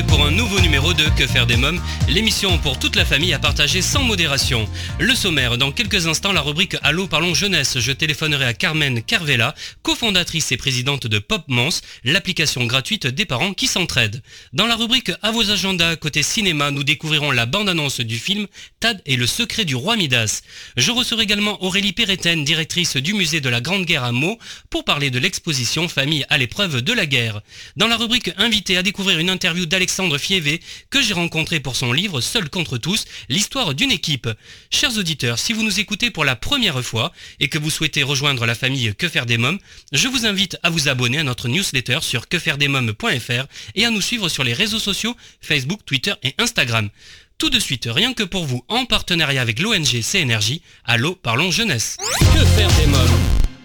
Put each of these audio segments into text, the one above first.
Pour un nouveau numéro de Que faire des mômes, l'émission pour toute la famille à partager sans modération. Le sommaire, dans quelques instants, la rubrique Allô parlons jeunesse. Je téléphonerai à Carmen Carvela, cofondatrice et présidente de Pop Mons, l'application gratuite des parents qui s'entraident. Dans la rubrique À vos agendas, côté cinéma, nous découvrirons la bande-annonce du film Tad et le secret du roi Midas. Je recevrai également Aurélie Péréten, directrice du musée de la Grande Guerre à Meaux, pour parler de l'exposition Famille à l'épreuve de la guerre. Dans la rubrique Invité à découvrir une interview d'Alexandre Fievé que j'ai rencontré pour son livre Seul contre tous, l'histoire d'une équipe. Chers auditeurs, si vous nous écoutez pour la première fois et que vous souhaitez rejoindre la famille Que faire des mômes, je vous invite à vous abonner à notre newsletter sur quefairedesmômes.fr et à nous suivre sur les réseaux sociaux Facebook, Twitter et Instagram. Tout de suite, rien que pour vous, en partenariat avec l'ONG CNRJ, Allô, parlons jeunesse. Que faire des mômes?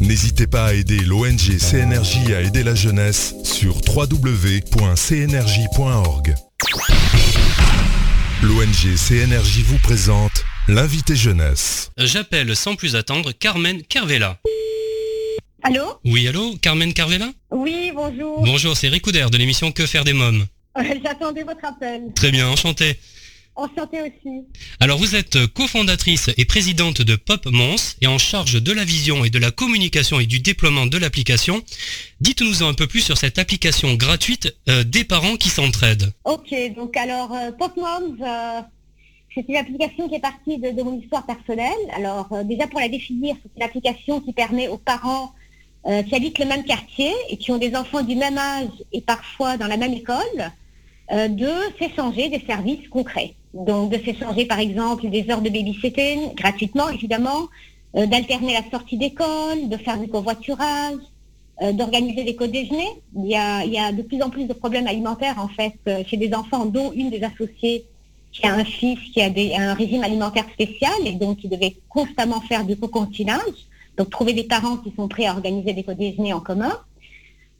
N'hésitez pas à aider l'ONG CNRJ à aider la jeunesse sur www.cnrj.org. L'ONG CNRJ vous présente l'invité jeunesse. J'appelle sans plus attendre Carmen Carvela. Allô? Oui, allô, Carmen Carvela? Oui, bonjour. Bonjour, c'est Ricoudère de l'émission Que faire des mômes? J'attendais votre appel. Très bien, enchanté. Enchantée aussi. Alors vous êtes cofondatrice et présidente de Pop Mons et en charge de la vision et de la communication et du déploiement de l'application. Dites-nous un peu plus sur cette application gratuite euh, des parents qui s'entraident. Ok, donc alors euh, Pop Moms, euh, c'est une application qui est partie de, de mon histoire personnelle. Alors euh, déjà pour la définir, c'est une application qui permet aux parents qui habitent le même quartier et qui ont des enfants du même âge et parfois dans la même école, euh, de s'échanger des services concrets. Donc de s'échanger par exemple des heures de babysitting gratuitement évidemment, euh, d'alterner la sortie d'école, de faire du covoiturage, euh, d'organiser des co-déjeuners. Il y, a, de plus en plus de problèmes alimentaires en fait chez des enfants dont une des associées qui a un fils qui a un régime alimentaire spécial et donc qui devait constamment faire du co-continage. Donc trouver des parents qui sont prêts à organiser des co-déjeuners en commun.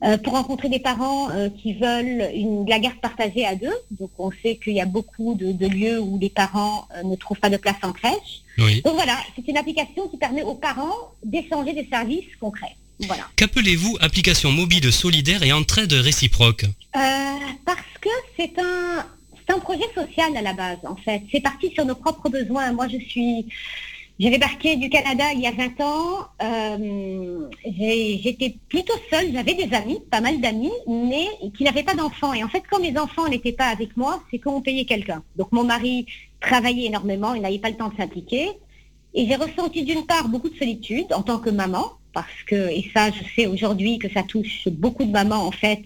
Euh, pour rencontrer des parents euh, qui veulent une, de la garde partagée à deux. Donc on sait qu'il y a beaucoup de, de lieux où les parents euh, ne trouvent pas de place en crèche. Oui. Donc voilà, c'est une application qui permet aux parents d'échanger des services concrets. Voilà. Qu'appelez-vous application mobile solidaire et entraide réciproque parce que c'est un, c'est un projet social à la base, en fait. C'est parti sur nos propres besoins. Moi, je suis, j'ai débarqué du Canada il y a 20 ans. Euh, J'étais plutôt seule. J'avais des amis, pas mal d'amis, mais qui n'avaient pas d'enfants. Et en fait, quand mes enfants n'étaient pas avec moi, c'est qu'on payait quelqu'un. Donc, mon mari travaillait énormément. Il n'avait pas le temps de s'impliquer. Et j'ai ressenti d'une part beaucoup de solitude en tant que maman, parce que, et ça, je sais aujourd'hui que ça touche beaucoup de mamans, en fait,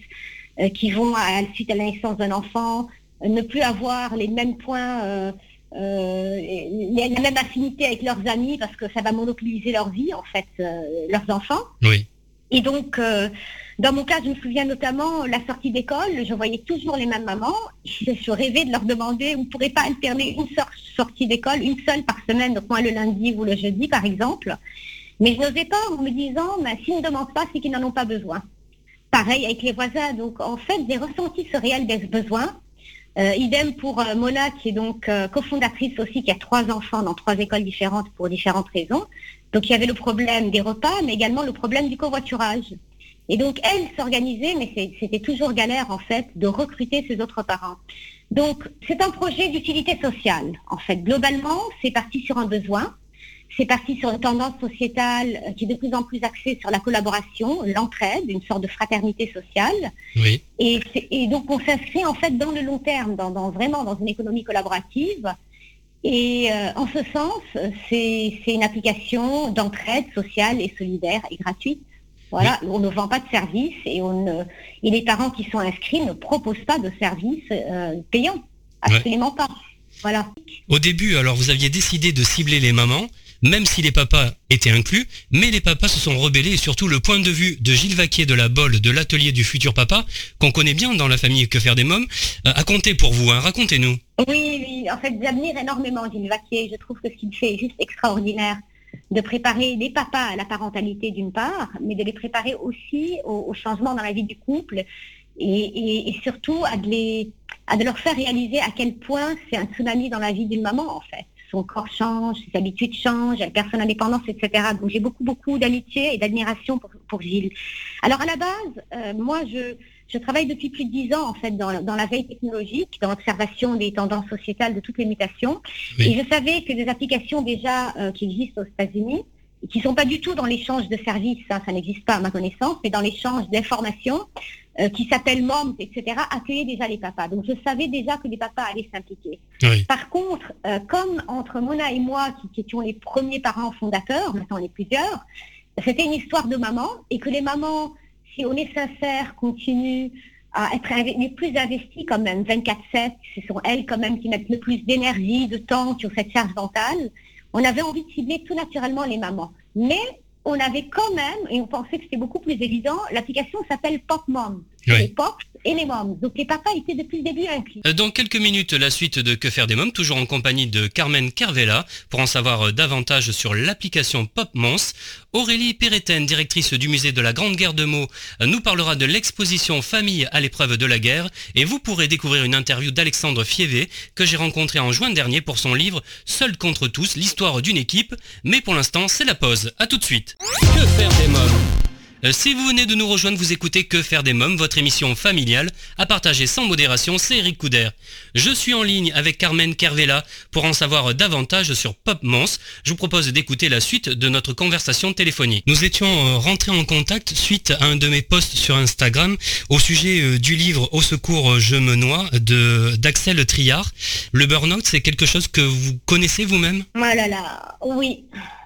euh, qui vont, à, suite à la naissance d'un enfant, euh, ne plus avoir les mêmes points, euh, euh, les- la même affinité avec leurs amis, parce que ça va monopoliser leur vie, en fait, euh, leurs enfants. Oui. Et donc, euh, dans mon cas, je me souviens notamment la sortie d'école, je voyais toujours les mêmes mamans. Je, rêvais de leur demander, on ne pourrait pas alterner une sor- sortie d'école, une seule par semaine, donc moi le lundi ou le jeudi par exemple. Mais je n'osais pas en me disant, mais s'ils ne demandent pas, c'est qu'ils n'en ont pas besoin. Pareil avec les voisins. Donc en fait, j'ai ressenti ce réel des besoins. Euh, idem pour euh, Mona, qui est donc euh, cofondatrice aussi, qui a trois enfants dans trois écoles différentes pour différentes raisons. Donc il y avait le problème des repas, mais également le problème du covoiturage. Et donc elle s'organisait, mais c'était toujours galère en fait de recruter ses autres parents. Donc c'est un projet d'utilité sociale. En fait, globalement, c'est parti sur un besoin. C'est parti sur une tendance sociétale euh, qui est de plus en plus axée sur la collaboration, l'entraide, une sorte de fraternité sociale. Oui. Et, donc on s'inscrit en fait dans le long terme, dans, dans- vraiment dans une économie collaborative Et euh, en ce sens, c'est une application d'entraide sociale et solidaire et gratuite. Voilà, on ne vend pas de services et, on et les parents qui sont inscrits ne proposent pas de services euh, payants. Absolument pas. Voilà. Au début, alors vous aviez décidé de cibler les mamans même si les papas étaient inclus, mais les papas se sont rebellés et surtout le point de vue de Gilles Vaquier de la Bolle de l'atelier du futur papa, qu'on connaît bien dans la famille Que faire des mômes, euh, a compté pour vous, hein. racontez-nous. Oui, oui, en fait j'admire énormément Gilles Vaquier, je trouve que ce qu'il fait est juste extraordinaire de préparer les papas à la parentalité d'une part, mais de les préparer aussi au, changement dans la vie du couple et, surtout à à de leur faire réaliser à quel point c'est un tsunami dans la vie d'une maman en fait son corps change, ses habitudes changent, elle perd son indépendance, etc. Donc j'ai beaucoup, beaucoup d'amitié et d'admiration pour, Gilles. Alors à la base, euh, moi, je, je travaille depuis plus de dix ans en fait dans, la veille technologique, dans l'observation des tendances sociétales de toutes les mutations. Et je savais que des applications déjà euh, qui existent aux États-Unis, qui ne sont pas du tout dans l'échange de services, hein, ça n'existe pas à ma connaissance, mais dans l'échange d'informations, euh, qui s'appelle MOMS, etc., accueillait déjà les papas. Donc je savais déjà que les papas allaient s'impliquer. Par contre, euh, comme entre Mona et moi, qui, étions les premiers parents fondateurs, maintenant les plusieurs, c'était une histoire de maman, et que les mamans, si on est sincère, continuent à être les plus investies quand même, 24-7, ce sont elles quand même qui mettent le plus d'énergie, de temps sur cette charge mentale. On avait envie de cibler tout naturellement les mamans. Mais on avait quand même, et on pensait que c'était beaucoup plus évident, l'application s'appelle Pop Mom. Les Pop et les Moms. Donc les papas étaient depuis le début inclus. Euh, dans quelques minutes, la suite de Que faire des Moms, toujours en compagnie de Carmen Carvela, pour en savoir euh, davantage sur l'application Pop Mons. Aurélie Péréten, directrice du musée de la Grande Guerre de mots, euh, nous parlera de l'exposition Famille à l'épreuve de la guerre. Et vous pourrez découvrir une interview d'Alexandre Fievé, que j'ai rencontré en juin dernier pour son livre Seul contre tous, l'histoire d'une équipe. Mais pour l'instant, c'est la pause. À tout de suite. Que faire des mômes? Si vous venez de nous rejoindre, vous écoutez Que faire des mômes, votre émission familiale, à partager sans modération, c'est Eric Couder. Je suis en ligne avec Carmen Kervela pour en savoir davantage sur Pop Mons. Je vous propose d'écouter la suite de notre conversation téléphonique. Nous étions euh, rentrés en contact suite à un de mes posts sur Instagram au sujet euh, du livre Au secours, je me noie d'Axel Triard. Le burn-out, c'est quelque chose que vous connaissez vous-même? Oh là là, oui.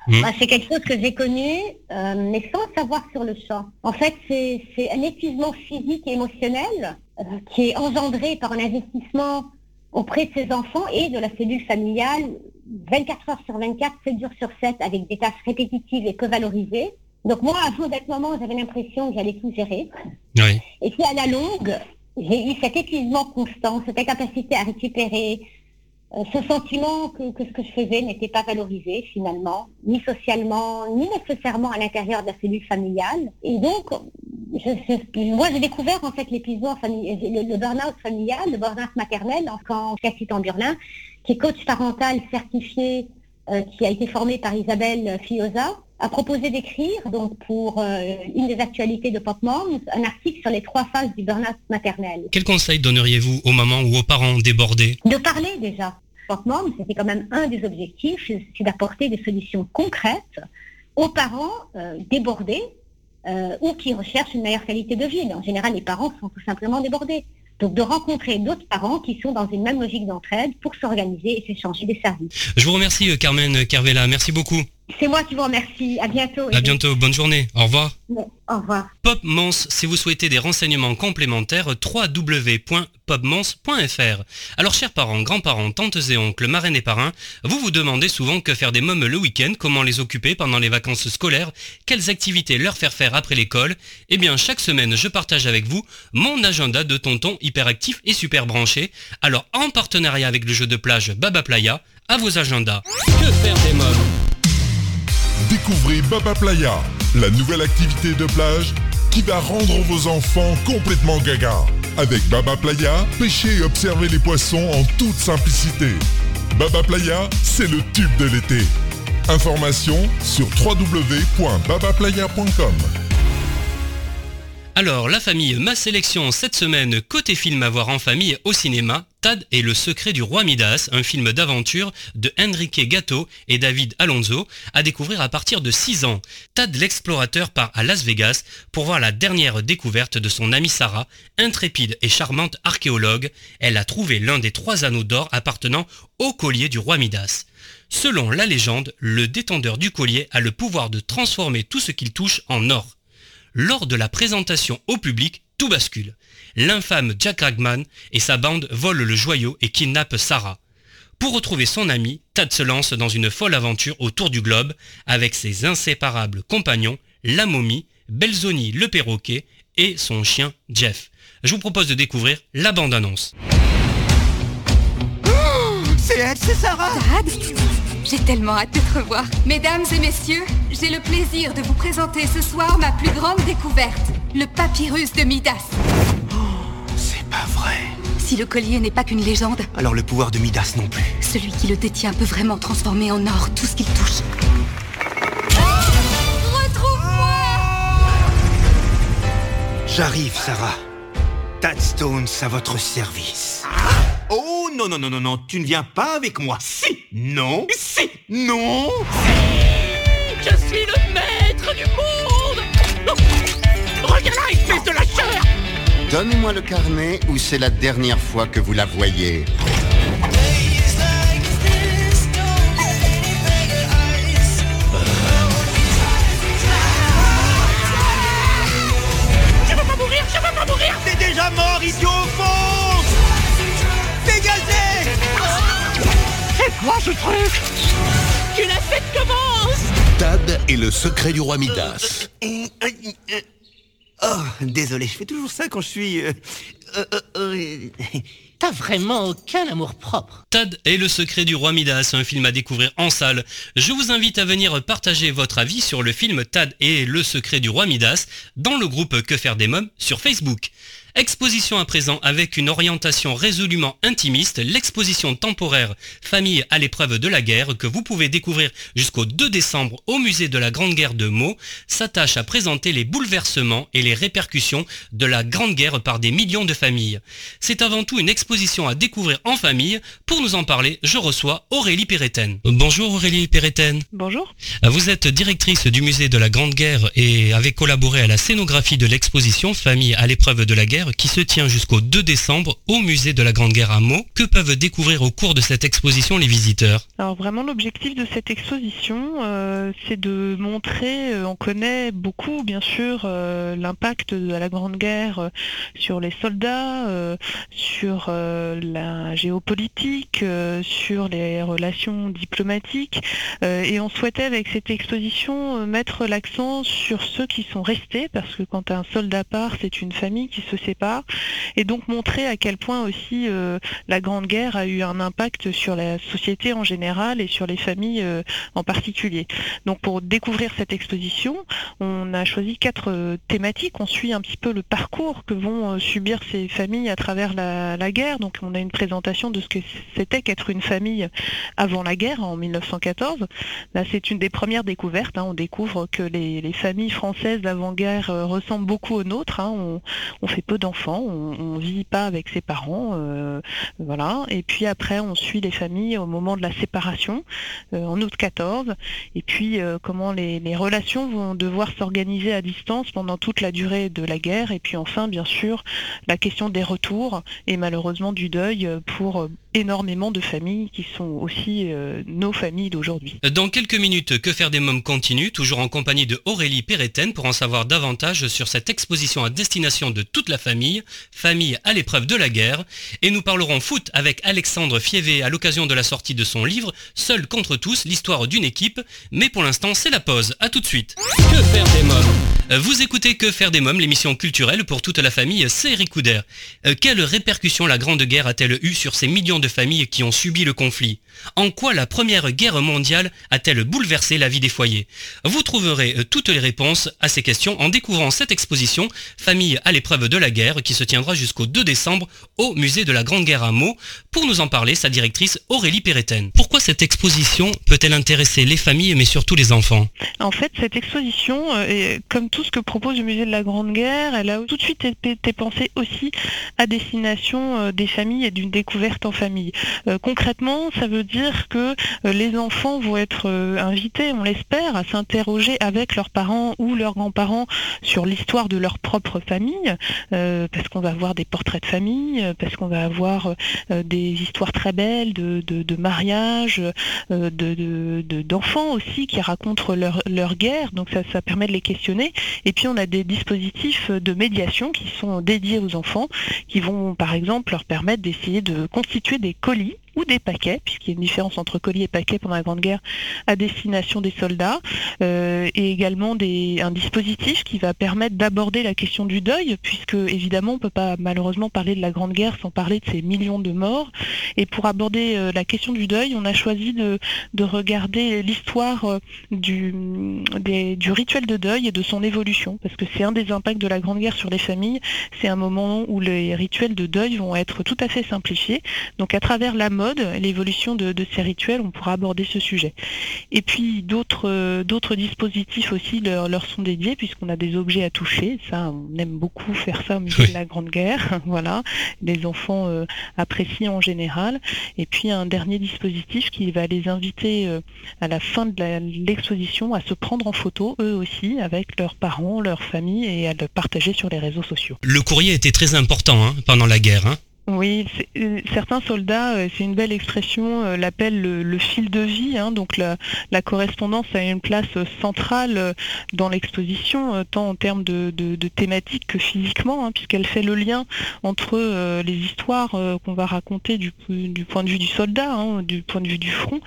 Hmm. Bah, c'est quelque chose que j'ai connu, euh, mais sans savoir sur le champ. En fait, c'est un épuisement physique et émotionnel euh, qui est engendré par un investissement auprès de ses enfants et de la cellule familiale 24 heures sur 24, 7 jours sur 7, avec des tâches répétitives et peu valorisées. Donc moi, à d'être moment, j'avais l'impression que j'allais tout gérer. Et puis à la longue, j'ai eu cet épuisement constant, cette incapacité à récupérer, ce sentiment que, ce que je faisais n'était pas valorisé finalement, ni socialement, ni nécessairement à l'intérieur de la cellule familiale. Et donc, moi j'ai découvert en fait l'épisode le, le burn-out familial, le burn-out maternel, quand Cassie Tamburlin, qui est coach parental certifié, euh, qui a été formé par Isabelle Fioza, a proposé d'écrire, donc pour euh, une des actualités de Pop Moms, un article sur les trois phases du burn-out maternel. Quel conseil donneriez-vous aux mamans ou aux parents débordés? De parler déjà. Pop Moms, c'était quand même un des objectifs, c'est d'apporter des solutions concrètes aux parents euh, débordés euh, ou qui recherchent une meilleure qualité de vie. En général, les parents sont tout simplement débordés. Donc de rencontrer d'autres parents qui sont dans une même logique d'entraide pour s'organiser et s'échanger des services. Je vous remercie Carmen Carvela, merci beaucoup. C'est moi qui vous remercie. À bientôt. À bientôt. Bonne journée. Au revoir. au revoir. Pop si vous souhaitez des renseignements complémentaires, www.popmons.fr. Alors, chers parents, grands-parents, tantes et oncles, marraines et parrains, vous vous demandez souvent que faire des mômes le week-end, comment les occuper pendant les vacances scolaires, quelles activités leur faire faire après l'école. Eh bien, chaque semaine, je partage avec vous mon agenda de tonton hyperactif et super branché. Alors, en partenariat avec le jeu de plage Baba Playa, à vos agendas. Que faire des mômes? Découvrez Baba Playa, la nouvelle activité de plage qui va rendre vos enfants complètement gaga. Avec Baba Playa, pêchez et observez les poissons en toute simplicité. Baba Playa, c'est le tube de l'été. Information sur www.babaplaya.com. Alors, la famille, ma sélection cette semaine, côté film à voir en famille au cinéma, Tad et le secret du roi Midas, un film d'aventure de Enrique Gatto et David Alonso, à découvrir à partir de 6 ans. Tad l'explorateur part à Las Vegas pour voir la dernière découverte de son amie Sarah, intrépide et charmante archéologue. Elle a trouvé l'un des trois anneaux d'or appartenant au collier du roi Midas. Selon la légende, le détendeur du collier a le pouvoir de transformer tout ce qu'il touche en or. Lors de la présentation au public, tout bascule. L'infâme Jack Ragman et sa bande volent le joyau et kidnappent Sarah. Pour retrouver son ami, Tad se lance dans une folle aventure autour du globe avec ses inséparables compagnons, la momie, Belzoni le perroquet et son chien Jeff. Je vous propose de découvrir la bande-annonce. C'est elle, c'est Sarah Tad J'ai tellement hâte de te revoir. Mesdames et messieurs, j'ai le plaisir de vous présenter ce soir ma plus grande découverte, le papyrus de Midas. C'est pas vrai. Si le collier n'est pas qu'une légende, Alors le pouvoir de Midas non plus. celui qui le détient peut vraiment transformer en or tout ce qu'il touche. Retrouve-moi J'arrive, Sarah. Tad Stones à votre service. Oh non, non, non, non, non, tu ne viens pas avec moi. Si Non. Si Non. Je suis le maître du monde. Regarde là, espèce de lâcheur Donnez-moi le carnet ou c'est la dernière fois que vous la voyez. Je veux pas mourir, je veux pas mourir. T'es déjà mort, idiot Quoi ce truc Que la fête commence Tad et le secret du roi Midas. Oh, désolé, je fais toujours ça quand je suis... euh, euh, euh, euh, T'as vraiment aucun amour propre. Tad et le secret du roi Midas, un film à découvrir en salle. Je vous invite à venir partager votre avis sur le film Tad et le secret du roi Midas dans le groupe Que faire des mômes sur Facebook. Exposition à présent avec une orientation résolument intimiste, l'exposition temporaire Famille à l'épreuve de la guerre que vous pouvez découvrir jusqu'au 2 décembre au musée de la Grande Guerre de Meaux s'attache à présenter les bouleversements et les répercussions de la Grande Guerre par des millions de familles. C'est avant tout une exposition à découvrir en famille. Pour nous en parler, je reçois Aurélie Péréten. Bonjour Aurélie Péréten. Bonjour. Vous êtes directrice du musée de la Grande Guerre et avez collaboré à la scénographie de l'exposition Famille à l'épreuve de la guerre qui se tient jusqu'au 2 décembre au musée de la Grande Guerre à Meaux. Que peuvent découvrir au cours de cette exposition les visiteurs? Alors vraiment l'objectif de cette exposition, euh, c'est de montrer, euh, on connaît beaucoup bien sûr euh, l'impact de la Grande Guerre sur les soldats, sur la géopolitique, sur les relations diplomatiques, et on souhaitait avec cette exposition mettre l'accent sur ceux qui sont restés, parce que quand un soldat part, c'est une famille qui se sépare, et donc montrer à quel point aussi euh, la Grande Guerre a eu un impact sur la société en général et sur les familles euh, en particulier. Donc pour découvrir cette exposition, on a choisi quatre euh, thématiques. On suit un petit peu le parcours que vont subir ces familles à travers la, guerre. Donc on a une présentation de ce que c'était qu'être une famille avant la guerre en 1914. Là c'est une des premières découvertes. hein. On découvre que les, les familles françaises d'avant-guerre ressemblent beaucoup aux nôtres. hein. On, on fait peu d'enfants, on, on vit pas avec ses parents, euh, voilà. Et puis après, on suit les familles au moment de la séparation, euh, en août 14, et puis euh, comment les, les relations vont devoir s'organiser à distance pendant toute la durée de la guerre, et puis enfin, bien sûr, la question des retours et malheureusement du deuil pour énormément de familles qui sont aussi euh, nos familles d'aujourd'hui. Dans quelques minutes, Que faire des mômes continue, toujours en compagnie de Aurélie Péréten pour en savoir davantage sur cette exposition à destination de toute la famille, famille à l'épreuve de la guerre. Et nous parlerons foot avec Alexandre Fievé à l'occasion de la sortie de son livre Seul contre tous, l'histoire d'une équipe. Mais pour l'instant, c'est la pause. À tout de suite. Que faire des mômes? Vous écoutez Que faire des mômes, l'émission culturelle pour toute la famille, c'est Eric Couder. Euh, Quelles répercussions la Grande Guerre a-t-elle eu sur ces millions de familles qui ont subi le conflit En quoi la Première Guerre mondiale a-t-elle bouleversé la vie des foyers? Vous trouverez euh, toutes les réponses à ces questions en découvrant cette exposition Famille à l'épreuve de la guerre qui se tiendra jusqu'au 2 décembre au musée de la Grande Guerre à Meaux. Pour nous en parler, sa directrice Aurélie Péréten. Pourquoi cette exposition peut-elle intéresser les familles mais surtout les enfants? En fait, cette exposition, euh, comme tout ce que propose le musée de la Grande Guerre, elle a tout de suite été pensée aussi à destination des familles et d'une découverte en famille. Concrètement, ça veut dire que les enfants vont être invités, on l'espère, à s'interroger avec leurs parents ou leurs grands-parents sur l'histoire de leur propre famille, parce qu'on va voir des portraits de famille, parce qu'on va avoir des histoires très belles de, mariage, d'enfants aussi qui racontent leur, guerre, donc ça, permet de les questionner. Et puis on a des dispositifs de médiation qui sont dédiés aux enfants, qui vont par exemple leur permettre d'essayer de constituer des colis ou des paquets, puisqu'il y a une différence entre colis et paquets pendant la Grande Guerre, à destination des soldats, euh, et également des, un dispositif qui va permettre d'aborder la question du deuil, puisque évidemment on ne peut pas malheureusement parler de la Grande Guerre sans parler de ces millions de morts. Et pour aborder euh, la question du deuil, on a choisi de, de regarder l'histoire euh, du, du rituel de deuil et de son évolution, parce que c'est un des impacts de la Grande Guerre sur les familles, c'est un moment où les rituels de deuil vont être tout à fait simplifiés. Donc à travers la mort, l'évolution de, ces rituels, on pourra aborder ce sujet. Et puis d'autres euh, d'autres dispositifs aussi leur, leur sont dédiés puisqu'on a des objets à toucher. Ça, on aime beaucoup faire ça au milieu de la Grande Guerre. voilà, les enfants euh, apprécient en général. Et puis un dernier dispositif qui va les inviter euh, à la fin de l'exposition à se prendre en photo eux aussi avec leurs parents, leurs familles et à le partager sur les réseaux sociaux. Le courrier était très important hein, pendant la guerre. Hein. Oui, euh, certains soldats, euh, c'est une belle expression, euh, l'appellent le, fil de vie. Hein. donc la, correspondance a une place centrale dans l'exposition, tant en termes de, thématique que physiquement, hein, puisqu'elle fait le lien entre les histoires qu'on va raconter du, point de vue du soldat, hein, du point de vue du front,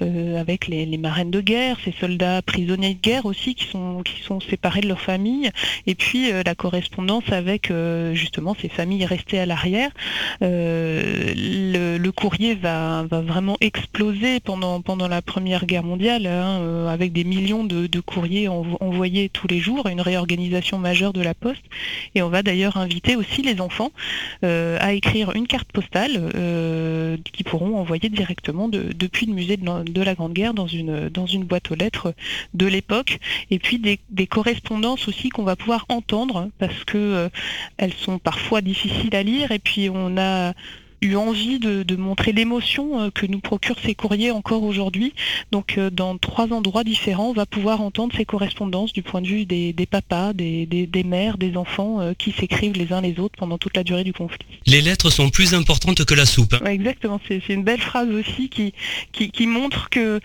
avec les, marraines de guerre, ces soldats prisonniers de guerre aussi qui sont, qui sont séparés de leur famille, et puis la correspondance avec justement ces familles restées à l'arrière. Euh, le, courrier va, vraiment exploser pendant, pendant la Première Guerre mondiale, hein, euh, avec des millions de, courriers envoyés tous les jours, une réorganisation majeure de la poste. Et on va d'ailleurs inviter aussi les enfants euh, à écrire une carte postale qui pourront envoyer directement depuis le musée de, la Grande Guerre dans une, dans une boîte aux lettres de l'époque. Et puis des, correspondances aussi qu'on va pouvoir entendre parce que elles sont parfois difficiles à lire et puis on on a eu envie de, montrer l'émotion euh, que nous procurent ces courriers encore aujourd'hui. Donc euh, dans trois endroits différents, on va pouvoir entendre ces correspondances du point de vue des, papas, des, mères, des enfants euh, qui s'écrivent les uns les autres pendant toute la durée du conflit. Les lettres sont plus importantes que la soupe. exactement, c'est une belle phrase aussi qui, qui montre que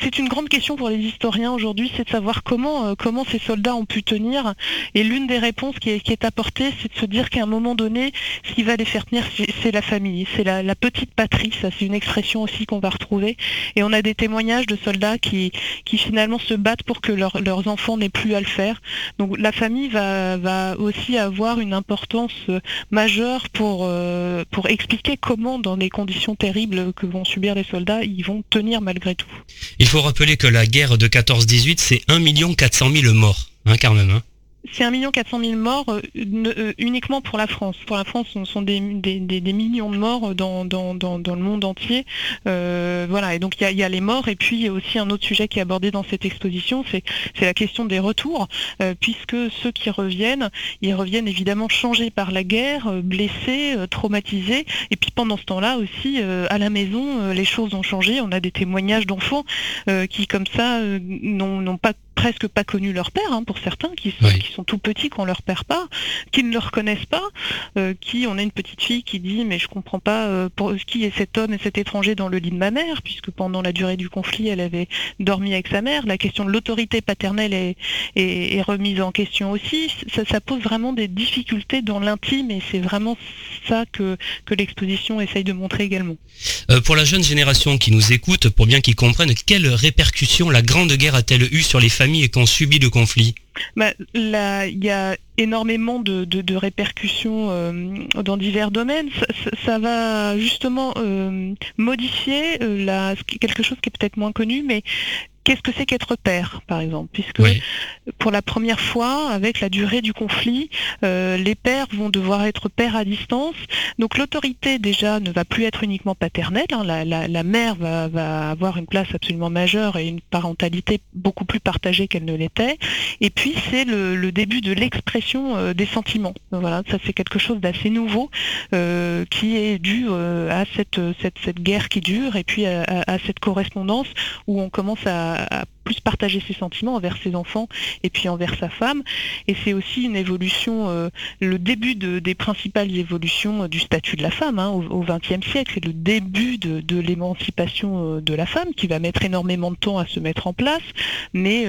c'est une grande question pour les historiens aujourd'hui, c'est de savoir comment, euh, comment ces soldats ont pu tenir. Et l'une des réponses qui est, apportée, c'est de se dire qu'à un moment donné, ce qui va les faire tenir, c'est la famille, c'est la, petite patrie. Ça, c'est une expression aussi qu'on va retrouver. Et on a des témoignages de soldats qui, qui finalement se battent pour que leurs enfants n'aient plus à le faire. Donc la famille va, va aussi avoir une importance euh, majeure pour, euh, pour expliquer comment, dans les conditions terribles que vont subir les soldats, ils vont tenir malgré tout. Il faut rappeler que la guerre de 14-18, c'est 1 400 000 morts, hein, quand même. Hein c'est 1 400 000 morts euh, euh, uniquement pour la France. Pour la France, ce sont des, millions de morts dans, le monde entier. Euh, voilà, et donc il y, a, les morts, et puis il y a aussi un autre sujet qui est abordé dans cette exposition, c'est la question des retours, puisque ceux qui reviennent, ils reviennent évidemment changés par la guerre, blessés, traumatisés, et puis pendant ce temps-là aussi, à la maison, les choses ont changé. On a des témoignages d'enfants qui, comme ça, n'ont pas presque pas connu leur père, hein, pour certains, qui sont, qui sont tout petits qu'on leur perd pas, qui ne le reconnaissent pas, euh, qui, on a une petite fille qui dit mais je comprends pas euh, pour, qui est cet homme et cet étranger dans le lit de ma mère, puisque pendant la durée du conflit elle avait dormi avec sa mère. La question de l'autorité paternelle est, est, remise en question aussi. Ça, pose vraiment des difficultés dans l'intime et c'est vraiment ça que, que l'exposition essaye de montrer également. Euh, pour la jeune génération qui nous écoute, pour bien qu'ils comprennent, quelles répercussions la Grande Guerre a-t-elle eu sur les familles et qui ont subi le conflit bah, Il y a énormément de, répercussions euh, dans divers domaines. Ça, va justement euh, modifier euh, quelque chose qui est peut-être moins connu, mais qu'est-ce que c'est qu'être père, par exemple, puisque pour la première fois, avec la durée du conflit, les pères vont devoir être pères à distance. Donc l'autorité déjà ne va plus être uniquement paternelle. Hein. La, mère va, va, avoir une place absolument majeure et une parentalité beaucoup plus partagée qu'elle ne l'était. Et puis c'est le, début de l'expression des sentiments. Voilà, ça c'est quelque chose d'assez nouveau qui est dû à cette, cette, guerre qui dure et puis à, cette correspondance où on commence à uh, plus partager ses sentiments envers ses enfants et puis envers sa femme. Et c'est aussi une évolution, euh, le début des principales évolutions euh, du statut de la femme hein, au XXe siècle. C'est le début de, l'émancipation euh, de la femme qui va mettre énormément de temps à se mettre en place. Mais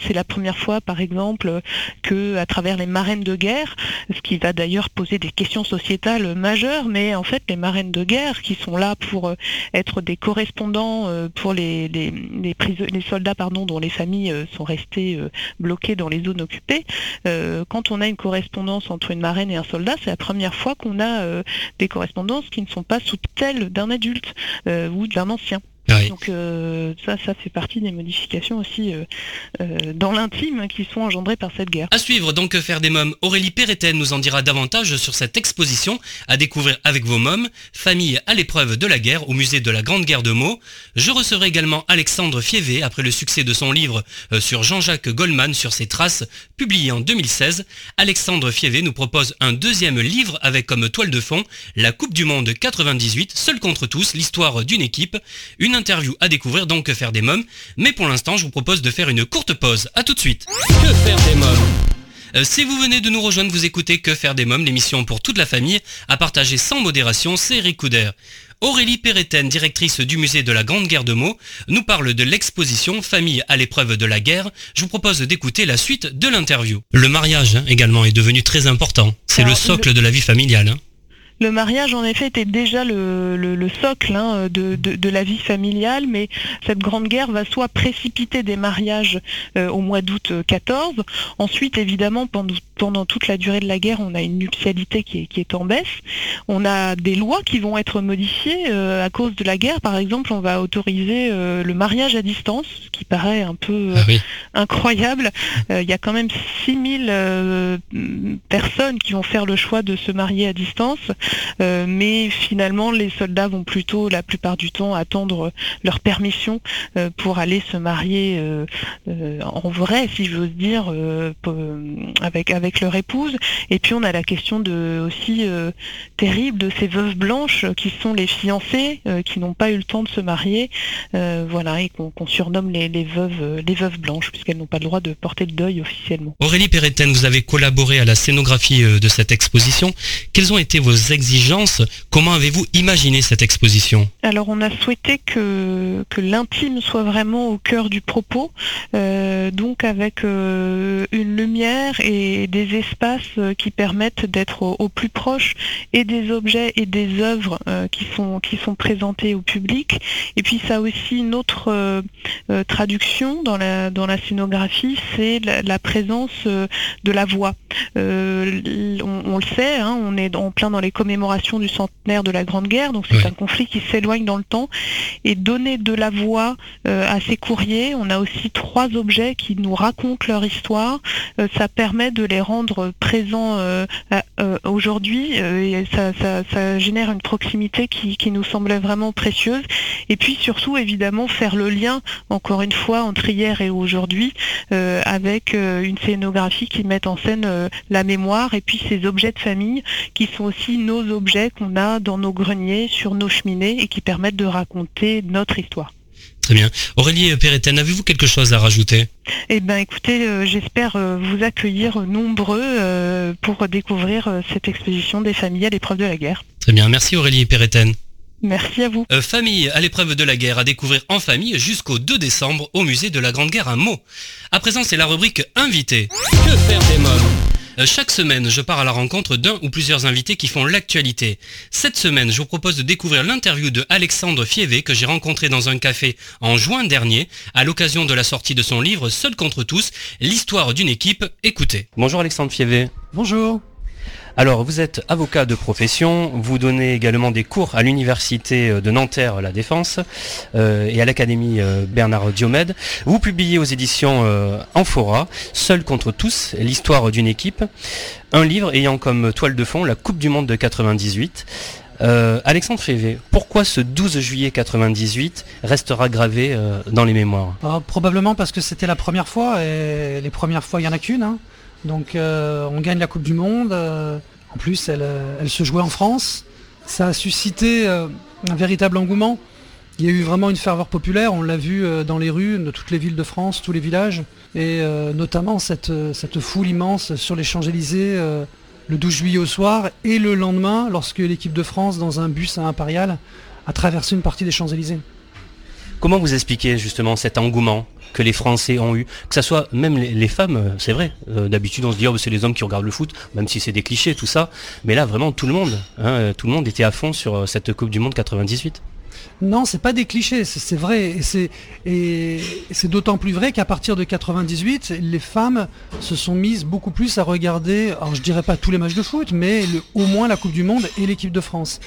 c'est la première fois, par exemple, que à travers les marraines de guerre, ce qui va d'ailleurs poser des questions sociétales majeures, mais en fait les marraines de guerre qui sont là pour être des correspondants pour les, les, soldats pardon, dont les familles euh, sont restées euh, bloquées dans les zones occupées, euh, quand on a une correspondance entre une marraine et un soldat, c'est la première fois qu'on a des correspondances qui ne sont pas sous telle d'un adulte ou d'un ancien. Donc euh, ça, ça fait partie des modifications aussi euh, euh, dans l'intime qui sont engendrées par cette guerre. À suivre donc faire des mômes. Aurélie Perretten nous en dira davantage sur cette exposition à découvrir avec vos mômes, famille à l'épreuve de la guerre au musée de la Grande Guerre de Meaux. Je recevrai également Alexandre Fievé après le succès de son livre sur Jean-Jacques Goldman sur ses traces, publié en 2016. Alexandre Fievé nous propose un deuxième livre avec comme toile de fond la Coupe du Monde 98, seul contre tous, l'histoire d'une équipe. Une interview à découvrir donc Que faire des mômes. Mais pour l'instant, je vous propose de faire une courte pause. A tout de suite. Que faire des mômes? Euh, si vous venez de nous rejoindre, vous écoutez Que faire des mômes, l'émission pour toute la famille, à partager sans modération, c'est Eric Couder. Aurélie Perretten, directrice du musée de la Grande Guerre de Meaux, nous parle de l'exposition Famille à l'épreuve de la guerre. Je vous propose d'écouter la suite de l'interview. Le mariage hein, également est devenu très important. C'est le socle de la vie familiale. Hein. Le mariage, en effet, était déjà le, socle hein, de, la vie familiale, mais cette grande guerre va soit précipiter des mariages euh, au mois d'août 14. Euh, Ensuite, évidemment, pendant, toute la durée de la guerre, on a une nuptialité qui est, en baisse. On a des lois qui vont être modifiées euh, à cause de la guerre. Par exemple, on va autoriser le mariage à distance, ce qui paraît un peu ah incroyable. Il y a quand même 6000 personnes qui vont faire le choix de se marier à distance. Euh, mais finalement, les soldats vont plutôt, la plupart du temps, attendre leur permission euh, pour aller se marier euh, en vrai, si j'ose dire, avec, avec leur épouse. Et puis on a la question de, aussi terrible de ces veuves blanches qui sont les fiancés, qui n'ont pas eu le temps de se marier, voilà, et qu'on surnomme les, veuves, les veuves blanches, puisqu'elles n'ont pas le droit de porter le deuil officiellement. Aurélie Perretten, vous avez collaboré à la scénographie de cette exposition. Quels ont été vos exigences? Comment avez-vous imaginé cette exposition? Alors on a souhaité que, que l'intime soit vraiment au cœur du propos, euh, donc avec euh, une lumière et des espaces euh, qui permettent d'être au, plus proche et des objets et des œuvres qui, sont, qui sont présentés au public. Et puis ça a aussi une autre traduction dans la, dans la scénographie, c'est la, présence de la voix. On, le sait, hein, on est en plein dans les commémorations du centenaire de la Grande Guerre, donc c'est un conflit qui s'éloigne dans le temps, et donner de la voix euh, à ces courriers, on a aussi trois objets qui nous racontent leur histoire, euh, ça permet de les rendre présents euh, aujourd'hui, et ça, génère une proximité qui, qui, nous semblait vraiment précieuse, et puis surtout évidemment faire le lien, encore une fois, entre hier et aujourd'hui, avec une scénographie qui met en scène la mémoire, et puis ces objets de famille qui sont aussi nos objets qu'on a dans nos greniers, sur nos cheminées et qui permettent de raconter notre histoire. Très bien. Aurélie Perretten, avez-vous quelque chose à rajouter Eh bien écoutez, euh, j'espère euh, vous accueillir nombreux euh, pour découvrir cette exposition des familles à l'épreuve de la guerre. Très bien, merci Aurélie Perretten. Merci à vous. famille à l'épreuve de la guerre à découvrir en famille jusqu'au 2 décembre au musée de la Grande Guerre à Meaux. À présent, c'est la rubrique Invité. Que faire des mômes? Chaque semaine, je pars à la rencontre d'un ou plusieurs invités qui font l'actualité. Cette semaine, je vous propose de découvrir l'interview de Alexandre Fievé que j'ai rencontré dans un café en juin dernier à l'occasion de la sortie de son livre Seul contre tous, l'histoire d'une équipe. Écoutez. Bonjour Alexandre Fievé. Bonjour. Alors, vous êtes avocat de profession, vous donnez également des cours à l'université euh, de Nanterre La Défense euh, et à l'académie euh, Bernard Diomède. Vous publiez aux éditions Amphora, Seul contre tous, l'histoire d'une équipe, un livre ayant comme toile de fond la Coupe du Monde de 98. Alexandre Févé, pourquoi ce 12 juillet 98 restera gravé dans les mémoires? Ah, Probablement parce que c'était la première fois, et les premières fois, il n'y en a qu'une. Hein. Donc euh, on gagne la Coupe du Monde. Euh, en plus, euh, elle, se jouait en France. Ça a suscité un véritable engouement. Il y a eu vraiment une ferveur populaire, on l'a vu dans les rues de toutes les villes de France, tous les villages, et notamment cette, cette, foule immense sur les Champs-Élysées le 12 juillet au soir, et le lendemain, lorsque l'équipe de France, dans un bus à Impérial, a traversé une partie des Champs-Élysées. Comment vous expliquez justement cet engouement? Que les Français ont eu, que ce soit même les, femmes, euh, c'est vrai. Euh, d'habitude, on se dit oh, c'est les hommes qui regardent le foot, même si c'est des clichés tout ça. Mais là, vraiment, tout le monde, hein, euh, tout le monde était à fond sur cette Coupe du Monde 98. Non, c'est pas des clichés, c'est vrai. Et c'est d'autant plus vrai qu'à partir de 98, les femmes se sont mises beaucoup plus à regarder, alors je dirais pas tous les matchs de foot, mais au moins la Coupe du Monde et l'équipe de France.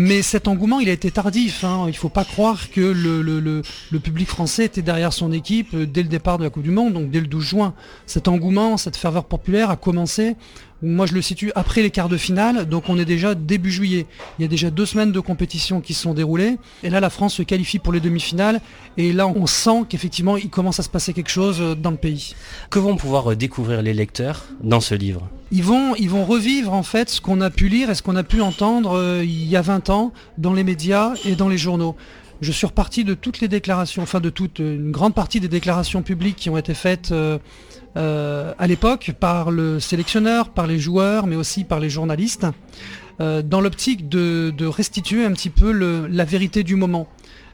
Mais cet engouement, il a été tardif. Hein. Il ne faut pas croire que le, public français était derrière son équipe euh, dès le départ de la Coupe du Monde, donc dès le 12 juin. Cet engouement, cette ferveur populaire a commencé moi, je le situe après les quarts de finale, donc on est déjà début juillet. Il y a déjà deux semaines de compétition qui se sont déroulées. Et là, la France se qualifie pour les demi-finales. Et là, on sent qu'effectivement, il commence à se passer quelque chose euh, dans le pays. Que vont pouvoir euh, découvrir les lecteurs dans ce livre? Ils vont, ils vont revivre en fait ce qu'on a pu lire et ce qu'on a pu entendre euh, il y a 20 ans dans les médias et dans les journaux je suis reparti de toutes les déclarations, enfin de toute une grande partie des déclarations publiques qui ont été faites euh, à l'époque par le sélectionneur, par les joueurs, mais aussi par les journalistes, euh, dans l'optique de, restituer un petit peu la vérité du moment.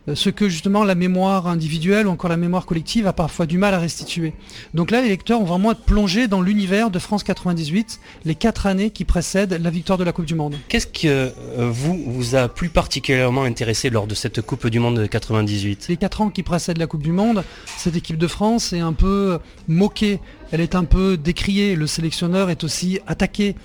Euh, ce que justement la mémoire individuelle ou encore la mémoire collective a parfois du mal à restituer. Donc là, les lecteurs ont vraiment être plongés dans l'univers de France 98, les quatre années qui précèdent la victoire de la Coupe du Monde. Qu'est-ce que euh, vous vous a plus particulièrement intéressé lors de cette Coupe du Monde de 98 Les quatre ans qui précèdent la Coupe du Monde, cette équipe de France est un peu moquée, elle est un peu décriée, le sélectionneur est aussi attaqué.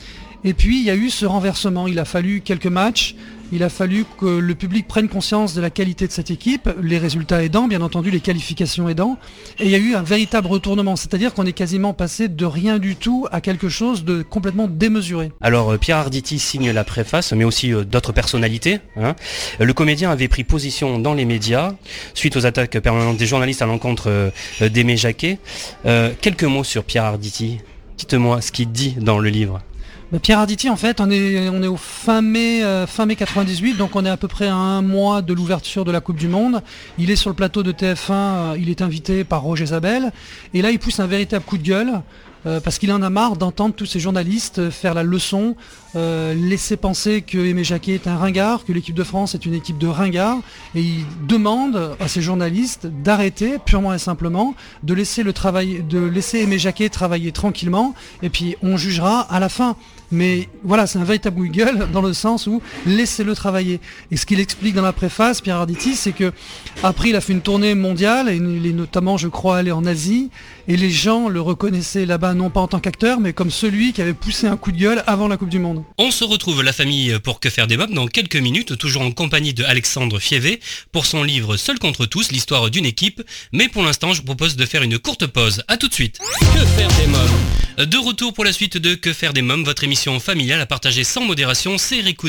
Et puis il y a eu ce renversement, il a fallu quelques matchs, il a fallu que le public prenne conscience de la qualité de cette équipe, les résultats aidant, bien entendu les qualifications aidant, et il y a eu un véritable retournement, c'est-à-dire qu'on est quasiment passé de rien du tout à quelque chose de complètement démesuré. Alors euh, Pierre Arditi signe la préface, mais aussi euh, d'autres personnalités. Hein. Le comédien avait pris position dans les médias suite aux attaques permanentes des journalistes à l'encontre euh, d'Aimé Jacquet. quelques mots sur Pierre Arditi. Dites-moi ce qu'il dit dans le livre. Bah, Pierre Arditi, en fait, on est, on est au fin mai, euh, fin mai 98, donc on est à peu près à un mois de l'ouverture de la Coupe du Monde. Il est sur le plateau de TF1, euh, il est invité par Roger Zabel, et là il pousse un véritable coup de gueule. Euh, parce qu'il en a marre d'entendre tous ces journalistes faire la leçon, laisser penser que Aimé Jacquet est un ringard, que l'équipe de France est une équipe de ringards, et il demande à ces journalistes d'arrêter purement et simplement, de laisser le travail, de laisser Aimé Jacquet travailler tranquillement, et puis on jugera à la fin. Mais voilà, c'est un véritable Google dans le sens où laissez-le travailler. Et ce qu'il explique dans la préface, Pierre Arditi, c'est que après il a fait une tournée mondiale, et il est notamment, je crois, allé en Asie, et les gens le reconnaissaient là-bas non pas en tant qu'acteur, mais comme celui qui avait poussé un coup de gueule avant la Coupe du Monde. On se retrouve la famille pour Que faire des mobs dans quelques minutes, toujours en compagnie de Alexandre Fievé pour son livre Seul contre tous, l'histoire d'une équipe. Mais pour l'instant, je propose de faire une courte pause. A tout de suite. Que faire des mobs? De retour pour la suite de Que faire des mobs, votre émission familiale à partager sans modération, c'est Eric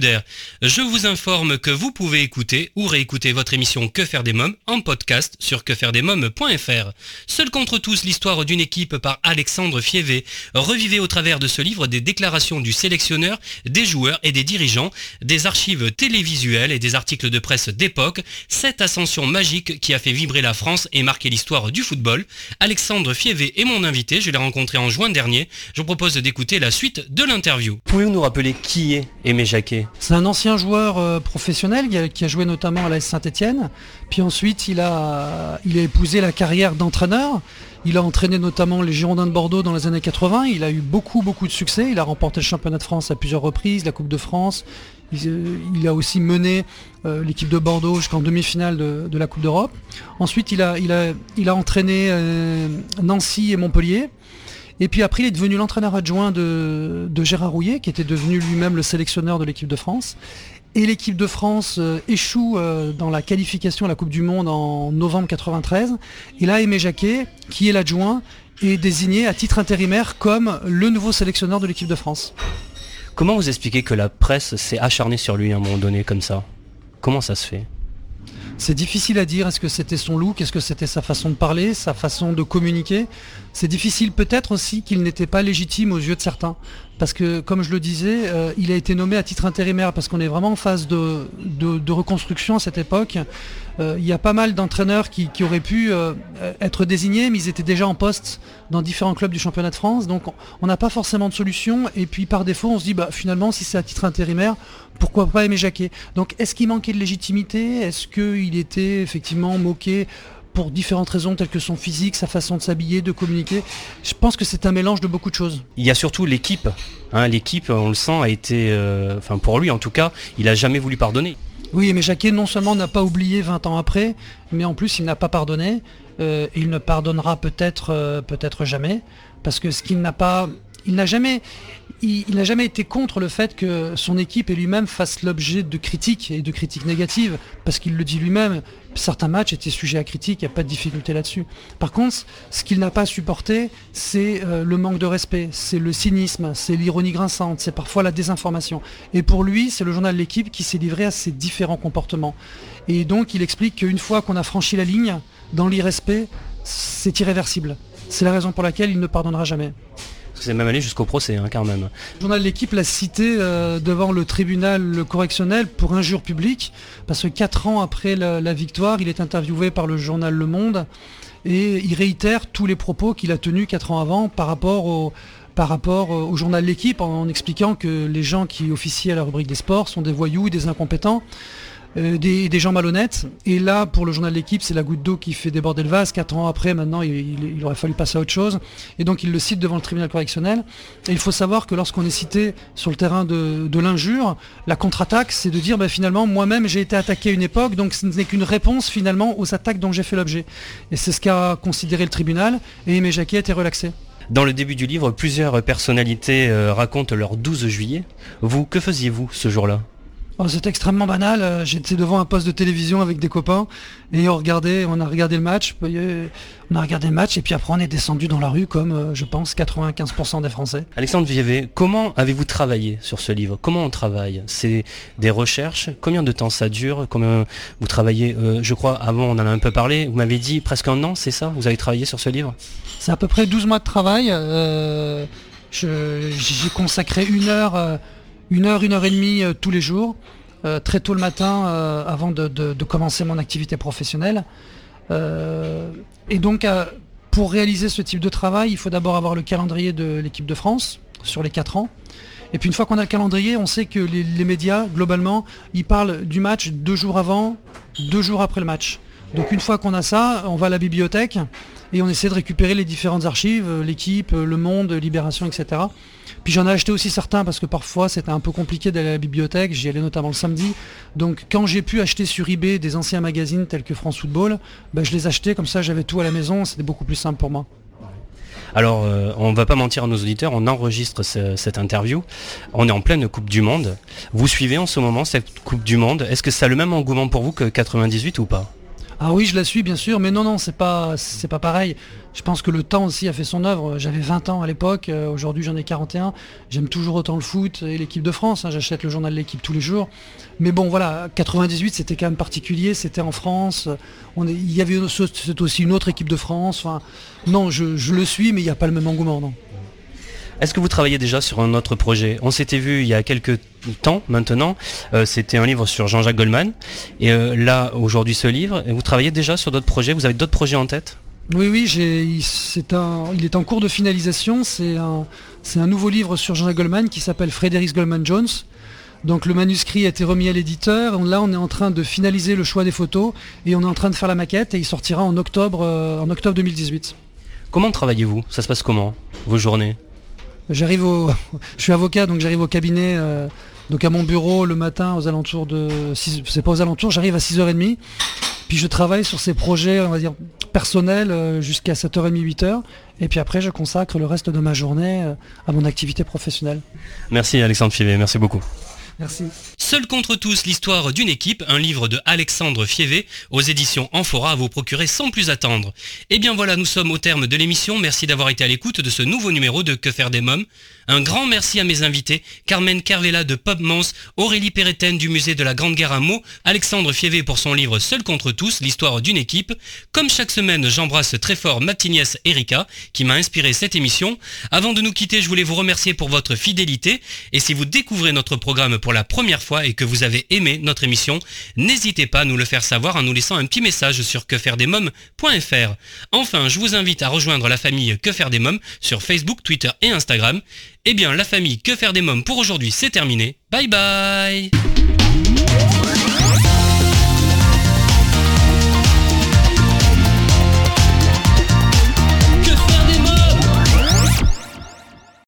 Je vous informe que vous pouvez écouter ou réécouter votre émission Que faire des mobs en podcast sur quefairedesmoms.fr. Seul contre tous, l'histoire d'une équipe par Alexandre Fievé. Revivez au travers de ce livre des déclarations du sélectionneur, des joueurs et des dirigeants, des archives télévisuelles et des articles de presse d'époque, cette ascension magique qui a fait vibrer la France et marqué l'histoire du football. Alexandre Fievé est mon invité, je l'ai rencontré en juin dernier. Je vous propose d'écouter la suite de l'interview. Pouvez-vous nous rappeler qui est Aimé Jacquet? C'est un ancien joueur euh, professionnel qui a, joué notamment à la Saint-Etienne. Puis ensuite, il a, il a épousé la carrière d'entraîneur. Il a entraîné notamment les Girondins de Bordeaux dans les années 80. Il a eu beaucoup, beaucoup de succès. Il a remporté le championnat de France à plusieurs reprises, la Coupe de France. Il, euh, a aussi mené euh, l'équipe de Bordeaux jusqu'en demi-finale de, la Coupe d'Europe. Ensuite, il a, entraîné euh, Nancy et Montpellier. Et puis après, il est devenu l'entraîneur adjoint de, de Gérard Rouillet, qui était devenu lui-même le sélectionneur de l'équipe de France. Et l'équipe de France euh, échoue euh, dans la qualification à la Coupe du Monde en novembre 93. Et là, Aimé Jacquet, qui est l'adjoint, est désigné à titre intérimaire comme le nouveau sélectionneur de l'équipe de France. Comment vous expliquez que la presse s'est acharnée sur lui à un moment donné comme ça? Comment ça se fait? C'est difficile à dire, est-ce que c'était son look, est-ce que c'était sa façon de parler, sa façon de communiquer? C'est difficile peut-être aussi qu'il n'était pas légitime aux yeux de certains. Parce que, comme je le disais, euh, il a été nommé à titre intérimaire parce qu'on est vraiment en phase de, reconstruction à cette époque. Euh, il y a pas mal d'entraîneurs qui, auraient pu euh, être désignés, mais ils étaient déjà en poste dans différents clubs du championnat de France. Donc on n'a pas forcément de solution. Et puis par défaut, on se dit, bah, finalement, si c'est à titre intérimaire, pourquoi pas Aimé Jacquet? Donc est-ce qu'il manquait de légitimité? Est-ce qu'il était effectivement moqué? Pour différentes raisons telles que son physique, sa façon de s'habiller, de communiquer. Je pense que c'est un mélange de beaucoup de choses. Il y a surtout l'équipe. Hein. l'équipe, on le sent, a été, euh, enfin pour lui en tout cas, il n'a jamais voulu pardonner. Oui, mais Jacquet non seulement n'a pas oublié 20 ans après, mais en plus il n'a pas pardonné. Euh, il ne pardonnera peut-être euh, peut-être jamais, parce que ce qu'il n'a pas, il n'a jamais, il, n'a jamais été contre le fait que son équipe et lui-même fassent l'objet de critiques et de critiques négatives, parce qu'il le dit lui-même, certains matchs étaient sujets à critique, il n'y a pas de difficulté là-dessus. Par contre, ce qu'il n'a pas supporté, c'est euh, le manque de respect, c'est le cynisme, c'est l'ironie grinçante, c'est parfois la désinformation. Et pour lui, c'est le journal L'équipe qui s'est livré à ces différents comportements. Et donc, il explique qu'une fois qu'on a franchi la ligne, dans l'irrespect, c'est irréversible. C'est la raison pour laquelle il ne pardonnera jamais. C'est même allé jusqu'au procès, hein, quand même. Le journal l'équipe l'a cité euh, devant le tribunal correctionnel pour injure publique, parce que quatre ans après la, victoire, il est interviewé par le journal Le Monde et il réitère tous les propos qu'il a tenus quatre ans avant par rapport au, par rapport au journal L'équipe en, expliquant que les gens qui officient à la rubrique des sports sont des voyous et des incompétents. Euh, des, gens malhonnêtes. Et là, pour le journal de l'équipe, c'est la goutte d'eau qui fait déborder le vase. Quatre ans après, maintenant, il, aurait fallu passer à autre chose. Et donc, il le cite devant le tribunal correctionnel. Et il faut savoir que lorsqu'on est cité sur le terrain de, l'injure, la contre-attaque, c'est de dire, bah, finalement, moi-même, j'ai été attaqué à une époque, donc ce n'est qu'une réponse, finalement, aux attaques dont j'ai fait l'objet. Et c'est ce qu'a considéré le tribunal. Et Aimé Jacquet a été relaxé. Dans le début du livre, plusieurs personnalités euh, racontent leur 12 juillet. Vous, que faisiez-vous ce jour-là? Oh, c'est extrêmement banal. Euh, j'étais devant un poste de télévision avec des copains et on regardait, on a regardé le match. On a regardé le match et puis après on est descendu dans la rue comme euh, je pense 95% des Français. Alexandre Vievé, comment avez-vous travaillé sur ce livre? Comment on travaille? C'est des recherches? Combien de temps ça dure? Comment vous travaillez euh, Je crois avant on en a un peu parlé. Vous m'avez dit presque un an, c'est ça? Vous avez travaillé sur ce livre? C'est à peu près 12 mois de travail. J'ai consacré une heure une heure, une heure et demie euh, tous les jours, euh, très tôt le matin euh, avant de, commencer mon activité professionnelle. et donc pour réaliser ce type de travail, il faut d'abord avoir le calendrier de l'équipe de France sur les 4 ans. Et puis une fois qu'on a le calendrier, on sait que les, médias, globalement, ils parlent du match deux jours avant, deux jours après le match. Donc une fois qu'on a ça, on va à la bibliothèque et on essaie de récupérer les différentes archives, l'équipe, le monde, Libération, etc. Puis j'en ai acheté aussi certains parce que parfois c'était un peu compliqué d'aller à la bibliothèque, j'y allais notamment le samedi. Donc quand j'ai pu acheter sur eBay des anciens magazines tels que France Football, ben, je les achetais comme ça j'avais tout à la maison, c'était beaucoup plus simple pour moi. Alors, euh, on ne va pas mentir à nos auditeurs, on enregistre cette interview. On est en pleine Coupe du Monde. Vous suivez en ce moment cette Coupe du Monde. Est-ce que ça a le même engouement pour vous que 98 ou pas? Ah oui, je la suis bien sûr, mais non, non, c'est pas, pas pareil. Je pense que le temps aussi a fait son œuvre. J'avais 20 ans à l'époque, euh, aujourd'hui j'en ai 41. J'aime toujours autant le foot et l'équipe de France. Hein. J'achète le journal de l'équipe tous les jours. Mais bon, voilà, 98 c'était quand même particulier. C'était en France. On il y avait aussi une autre équipe de France. Non, je, je le suis, mais il n'y a pas le même engouement, non. Est-ce que vous travaillez déjà sur un autre projet? On s'était vu il y a quelques temps maintenant, euh, c'était un livre sur Jean-Jacques Goldman. Et euh, là, aujourd'hui, ce livre, vous travaillez déjà sur d'autres projets? Vous avez d'autres projets en tête? Oui, oui, c'est un, il est en cours de finalisation. C'est un, un, nouveau livre sur Jean-Jacques Goldman qui s'appelle Frédéric Goldman Jones. Donc le manuscrit a été remis à l'éditeur. Là, on est en train de finaliser le choix des photos et on est en train de faire la maquette et il sortira en octobre, euh, en octobre 2018. Comment travaillez-vous? Ça se passe comment Vos journées? J'arrive au, je suis avocat, donc j'arrive au cabinet, euh, donc à mon bureau le matin aux alentours de, c'est pas aux alentours, j'arrive à 6h30. Puis je travaille sur ces projets, on va dire, personnels euh, jusqu'à 7h30, 8h. Et puis après, je consacre le reste de ma journée euh, à mon activité professionnelle. Merci Alexandre Fivet, merci beaucoup. Merci. Seul contre tous, l'histoire d'une équipe, un livre de Alexandre Fievé aux éditions Amphora à vous procurer sans plus attendre. Et eh bien voilà, nous sommes au terme de l'émission. Merci d'avoir été à l'écoute de ce nouveau numéro de Que faire des mômes. Un grand merci à mes invités, Carmen Carvela de Pop Aurélie Perreten du musée de la Grande Guerre à Meaux, Alexandre Fievé pour son livre Seul contre tous, l'histoire d'une équipe. Comme chaque semaine, j'embrasse très fort ma Erika, qui m'a inspiré cette émission. Avant de nous quitter, je voulais vous remercier pour votre fidélité. Et si vous découvrez notre programme pour la première et que vous avez aimé notre émission, n'hésitez pas à nous le faire savoir en nous laissant un petit message sur quefairedesmoms.fr. Enfin, je vous invite à rejoindre la famille Que faire des mômes sur Facebook, Twitter et Instagram. Eh bien, la famille Que faire des mômes pour aujourd'hui, c'est terminé. Bye bye